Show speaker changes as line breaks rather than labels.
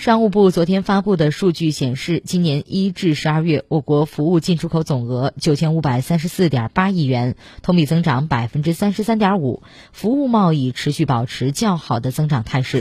商务部昨天发布的数据显示，今年一至十二月，我国服务进出口总额九千五百三十四点八亿元，同比增长百分之三十三点五，服务贸易持续保持较好的增长态势。